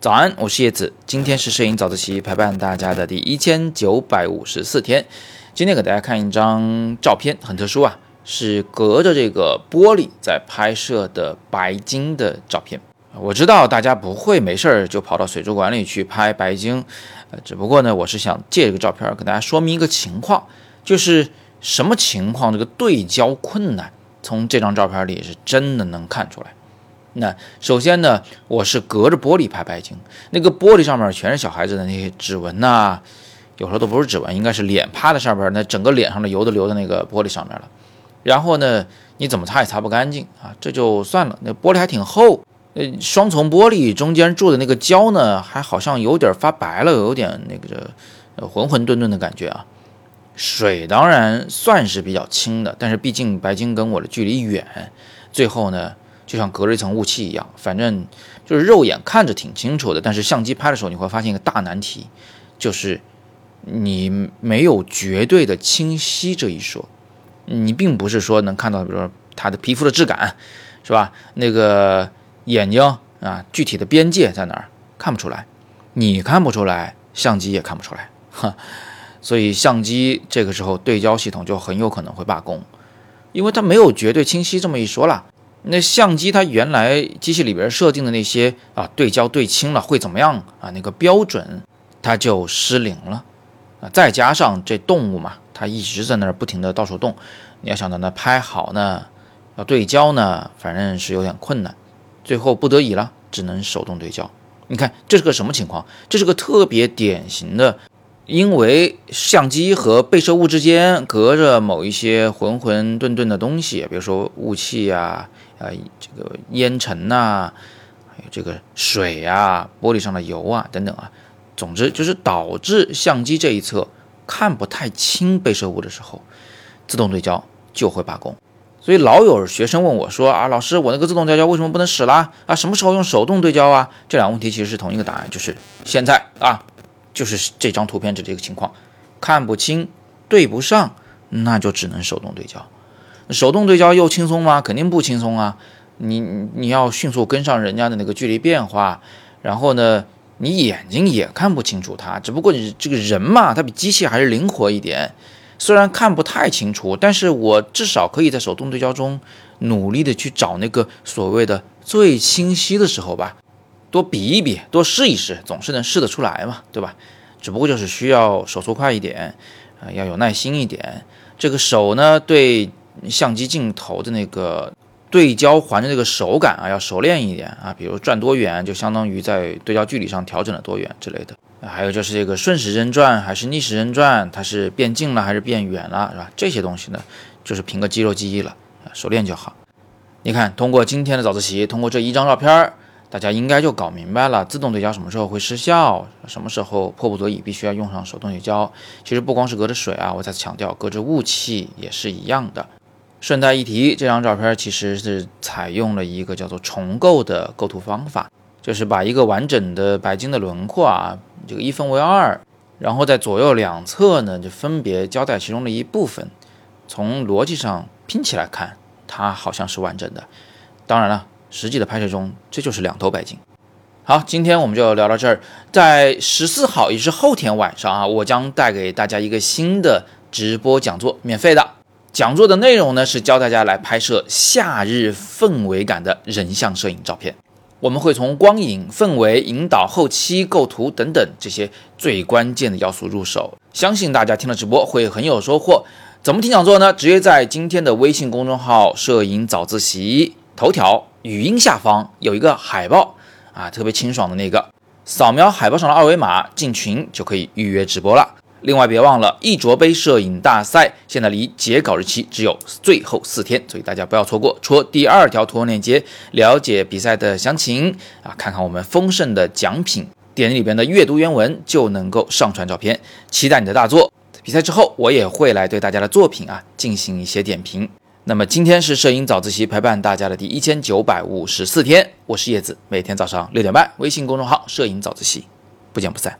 早安，我是叶子。今天是摄影早自习陪伴大家的第一千九百五十四天。今天给大家看一张照片，很特殊啊，是隔着这个玻璃在拍摄的白鲸的照片。我知道大家不会没事儿就跑到水族馆里去拍白鲸，呃，只不过呢，我是想借这个照片跟大家说明一个情况，就是什么情况？这个对焦困难，从这张照片里是真的能看出来。那首先呢，我是隔着玻璃拍白鲸，那个玻璃上面全是小孩子的那些指纹呐，有时候都不是指纹，应该是脸趴在上边，那整个脸上的油都流在那个玻璃上面了。然后呢，你怎么擦也擦不干净啊，这就算了。那玻璃还挺厚，呃，双层玻璃中间注的那个胶呢，还好像有点发白了，有点那个呃浑浑沌沌的感觉啊。水当然算是比较清的，但是毕竟白鲸跟我的距离远，最后呢。就像隔着一层雾气一样，反正就是肉眼看着挺清楚的，但是相机拍的时候你会发现一个大难题，就是你没有绝对的清晰这一说。你并不是说能看到，比如说它的皮肤的质感，是吧？那个眼睛啊，具体的边界在哪儿看不出来，你看不出来，相机也看不出来，哈。所以相机这个时候对焦系统就很有可能会罢工，因为它没有绝对清晰这么一说了。那相机它原来机器里边设定的那些啊对焦对清了会怎么样啊？那个标准它就失灵了啊！再加上这动物嘛，它一直在那儿不停的到处动，你要想到那拍好呢，要对焦呢，反正是有点困难。最后不得已了，只能手动对焦。你看这是个什么情况？这是个特别典型的。因为相机和被摄物之间隔着某一些浑浑沌沌的东西，比如说雾气呀、啊这个烟尘呐，还有这个水啊、玻璃上的油啊等等啊，总之就是导致相机这一侧看不太清被摄物的时候，自动对焦就会罢工。所以老有学生问我说啊，老师，我那个自动对焦为什么不能使啦？啊，什么时候用手动对焦啊？这两个问题其实是同一个答案，就是现在啊。就是这张图片这这个情况，看不清，对不上，那就只能手动对焦。手动对焦又轻松吗？肯定不轻松啊！你你要迅速跟上人家的那个距离变化，然后呢，你眼睛也看不清楚它。只不过你这个人嘛，他比机器还是灵活一点。虽然看不太清楚，但是我至少可以在手动对焦中努力的去找那个所谓的最清晰的时候吧。多比一比，多试一试，总是能试得出来嘛，对吧？只不过就是需要手速快一点，啊，要有耐心一点。这个手呢，对相机镜头的那个对焦环的那个手感啊，要熟练一点啊。比如转多远，就相当于在对焦距离上调整了多远之类的。还有就是这个顺时针转还是逆时针转，它是变近了还是变远了，是吧？这些东西呢，就是凭个肌肉记忆了，啊熟练就好。你看，通过今天的早自习，通过这一张照片儿。大家应该就搞明白了，自动对焦什么时候会失效，什么时候迫不得已必须要用上手动对焦。其实不光是隔着水啊，我再次强调，隔着雾气也是一样的。顺带一提，这张照片其实是采用了一个叫做重构的构图方法，就是把一个完整的白鲸的轮廓啊，这个一分为二，然后在左右两侧呢就分别交代其中的一部分，从逻辑上拼起来看，它好像是完整的。当然了。实际的拍摄中，这就是两头白鲸。好，今天我们就聊到这儿。在十四号，也是后天晚上啊，我将带给大家一个新的直播讲座，免费的。讲座的内容呢，是教大家来拍摄夏日氛围感的人像摄影照片。我们会从光影、氛围、引导、后期构图等等这些最关键的要素入手。相信大家听了直播会很有收获。怎么听讲座呢？直接在今天的微信公众号“摄影早自习”头条。语音下方有一个海报啊，特别清爽的那个，扫描海报上的二维码进群就可以预约直播了。另外别忘了，一卓杯摄影大赛现在离截稿日期只有最后四天，所以大家不要错过，戳第二条图文链接了解比赛的详情啊，看看我们丰盛的奖品，点里边的阅读原文就能够上传照片。期待你的大作，比赛之后我也会来对大家的作品啊进行一些点评。那么今天是摄影早自习陪伴大家的第一千九百五十四天，我是叶子，每天早上六点半，微信公众号“摄影早自习”，不见不散。